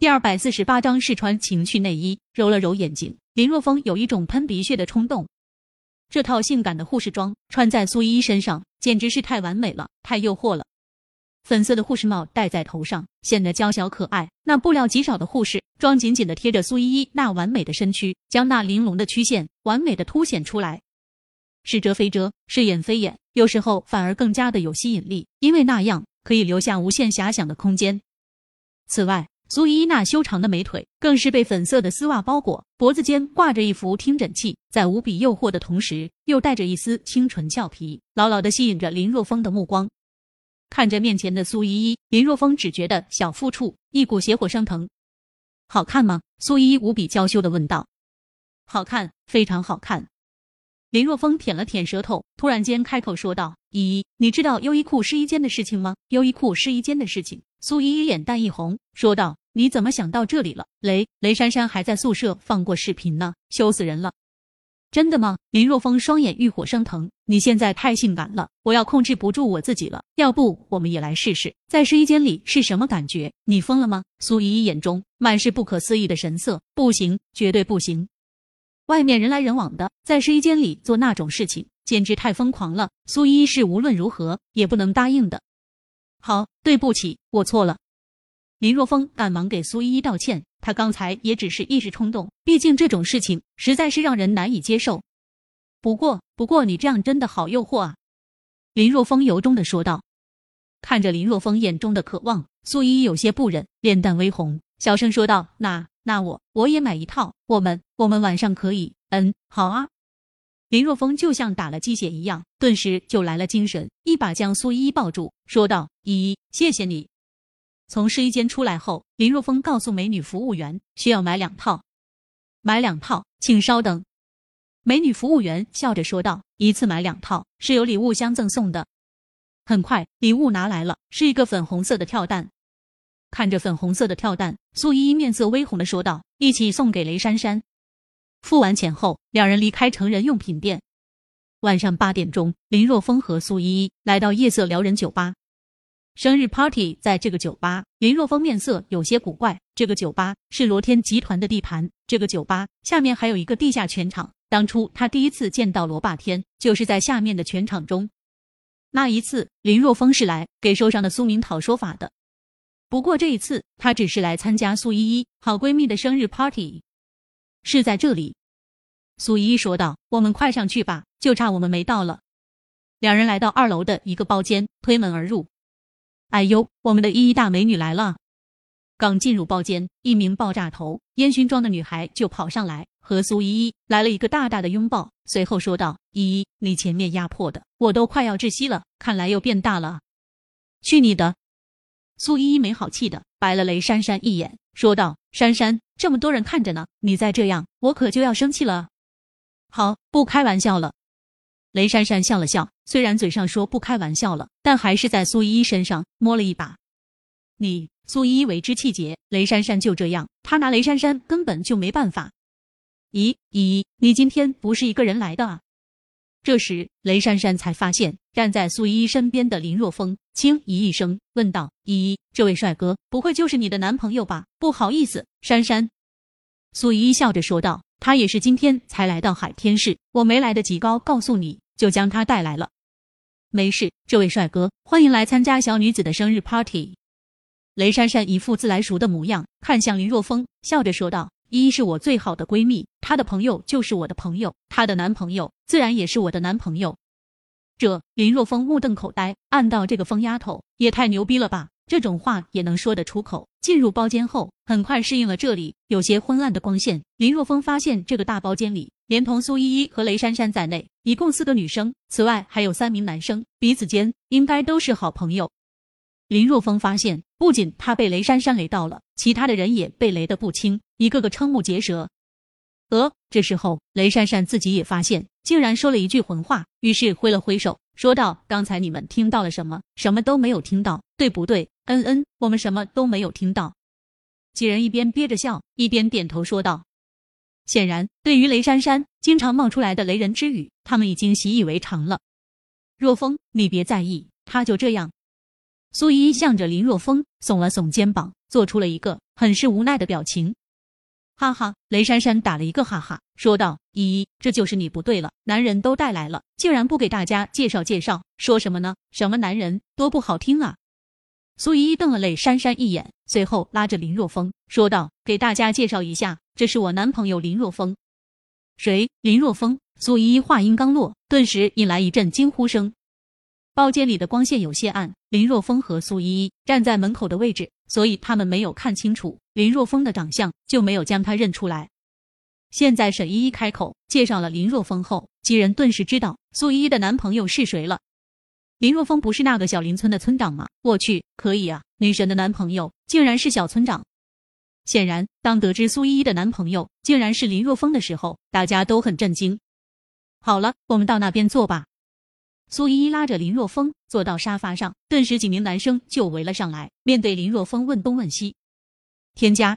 第二百四十八章试穿情趣内衣。揉了揉眼睛，林若风有一种喷鼻血的冲动。这套性感的护士装穿在苏依依身上，简直是太完美了，太诱惑了。粉色的护士帽戴在头上，显得娇小可爱。那布料极少的护士装紧紧的贴着苏依依那完美的身躯，将那玲珑的曲线完美的凸显出来。是遮非遮，是掩非掩，有时候反而更加的有吸引力，因为那样可以留下无限遐想的空间。此外，苏依依那修长的美腿更是被粉色的丝袜包裹，脖子间挂着一副听诊器，在无比诱惑的同时，又带着一丝清纯俏皮，牢牢的吸引着林若风的目光。看着面前的苏依依，林若风只觉得小腹处一股邪火升腾。好看吗？苏依依无比娇羞的问道。好看，非常好看。林若风舔了舔舌头，突然间开口说道：“依依，你知道优衣库试衣间的事情吗？优衣库试衣间的事情。”苏依依脸蛋一红，说道：“你怎么想到这里了？雷雷珊珊还在宿舍放过视频呢，羞死人了！”真的吗？林若风双眼欲火升腾，你现在太性感了，我要控制不住我自己了。要不我们也来试试，在试衣间里是什么感觉？你疯了吗？苏依依眼中满是不可思议的神色，不行，绝对不行。外面人来人往的，在试衣间里做那种事情，简直太疯狂了。苏依依是无论如何也不能答应的。好，对不起，我错了。林若风赶忙给苏依依道歉，他刚才也只是一时冲动，毕竟这种事情实在是让人难以接受。不过，不过你这样真的好诱惑啊！林若风由衷的说道。看着林若风眼中的渴望，苏依依有些不忍，脸蛋微红，小声说道：“那……”那我我也买一套，我们我们晚上可以，嗯，好啊。林若风就像打了鸡血一样，顿时就来了精神，一把将苏依依抱住，说道：“依依，谢谢你。”从试衣间出来后，林若风告诉美女服务员需要买两套，买两套，请稍等。美女服务员笑着说道：“一次买两套是有礼物相赠送的。”很快，礼物拿来了，是一个粉红色的跳蛋。看着粉红色的跳蛋，苏依依面色微红的说道：“一起送给雷珊珊。”付完钱后，两人离开成人用品店。晚上八点钟，林若风和苏依依来到夜色撩人酒吧。生日 party 在这个酒吧，林若风面色有些古怪。这个酒吧是罗天集团的地盘，这个酒吧下面还有一个地下拳场。当初他第一次见到罗霸天，就是在下面的拳场中。那一次，林若风是来给受伤的苏明讨说法的。不过这一次，她只是来参加苏依依好闺蜜的生日 party，是在这里。苏依依说道：“我们快上去吧，就差我们没到了。”两人来到二楼的一个包间，推门而入。哎呦，我们的依依大美女来了！刚进入包间，一名爆炸头、烟熏妆的女孩就跑上来，和苏依依来了一个大大的拥抱，随后说道：“依依，你前面压迫的我都快要窒息了，看来又变大了。”去你的！苏依依没好气的白了雷珊珊一眼，说道：“珊珊，这么多人看着呢，你再这样，我可就要生气了。”好，不开玩笑了。雷珊珊笑了笑，虽然嘴上说不开玩笑了，但还是在苏依依身上摸了一把。你，苏依依为之气结。雷珊珊就这样，她拿雷珊珊根本就没办法。咦，依依，你今天不是一个人来的啊？这时，雷珊珊才发现站在苏依依身边的林若风，轻咦一声问道：“依依，这位帅哥不会就是你的男朋友吧？”不好意思，珊珊。苏依依笑着说道：“他也是今天才来到海天市，我没来得及告告诉你，就将他带来了。没事，这位帅哥，欢迎来参加小女子的生日 party。”雷珊珊一副自来熟的模样，看向林若风，笑着说道。依依是我最好的闺蜜，她的朋友就是我的朋友，她的男朋友自然也是我的男朋友。这林若风目瞪口呆，暗道这个疯丫头也太牛逼了吧，这种话也能说得出口。进入包间后，很快适应了这里有些昏暗的光线。林若风发现这个大包间里，连同苏依依和雷珊珊在内，一共四个女生，此外还有三名男生，彼此间应该都是好朋友。林若风发现，不仅他被雷珊珊雷到了，其他的人也被雷得不轻，一个个瞠目结舌。呃，这时候雷珊珊自己也发现，竟然说了一句混话，于是挥了挥手，说道：“刚才你们听到了什么？什么都没有听到，对不对？”“嗯嗯，我们什么都没有听到。”几人一边憋着笑，一边点头说道。显然，对于雷珊珊经常冒出来的雷人之语，他们已经习以为常了。若风，你别在意，他就这样。苏依依向着林若风耸了耸肩膀，做出了一个很是无奈的表情。哈哈，雷珊珊打了一个哈哈，说道：“依依，这就是你不对了，男人都带来了，竟然不给大家介绍介绍，说什么呢？什么男人，多不好听啊！”苏依依瞪了雷珊珊一眼，随后拉着林若风说道：“给大家介绍一下，这是我男朋友林若风。”谁？林若风？苏依依话音刚落，顿时引来一阵惊呼声。包间里的光线有些暗，林若风和苏依依站在门口的位置，所以他们没有看清楚林若风的长相，就没有将他认出来。现在沈依依开口介绍了林若风后，几人顿时知道苏依依的男朋友是谁了。林若风不是那个小林村的村长吗？我去，可以啊！女神的男朋友竟然是小村长。显然，当得知苏依依的男朋友竟然是林若风的时候，大家都很震惊。好了，我们到那边坐吧。苏依依拉着林若风坐到沙发上，顿时几名男生就围了上来，面对林若风问东问西。添加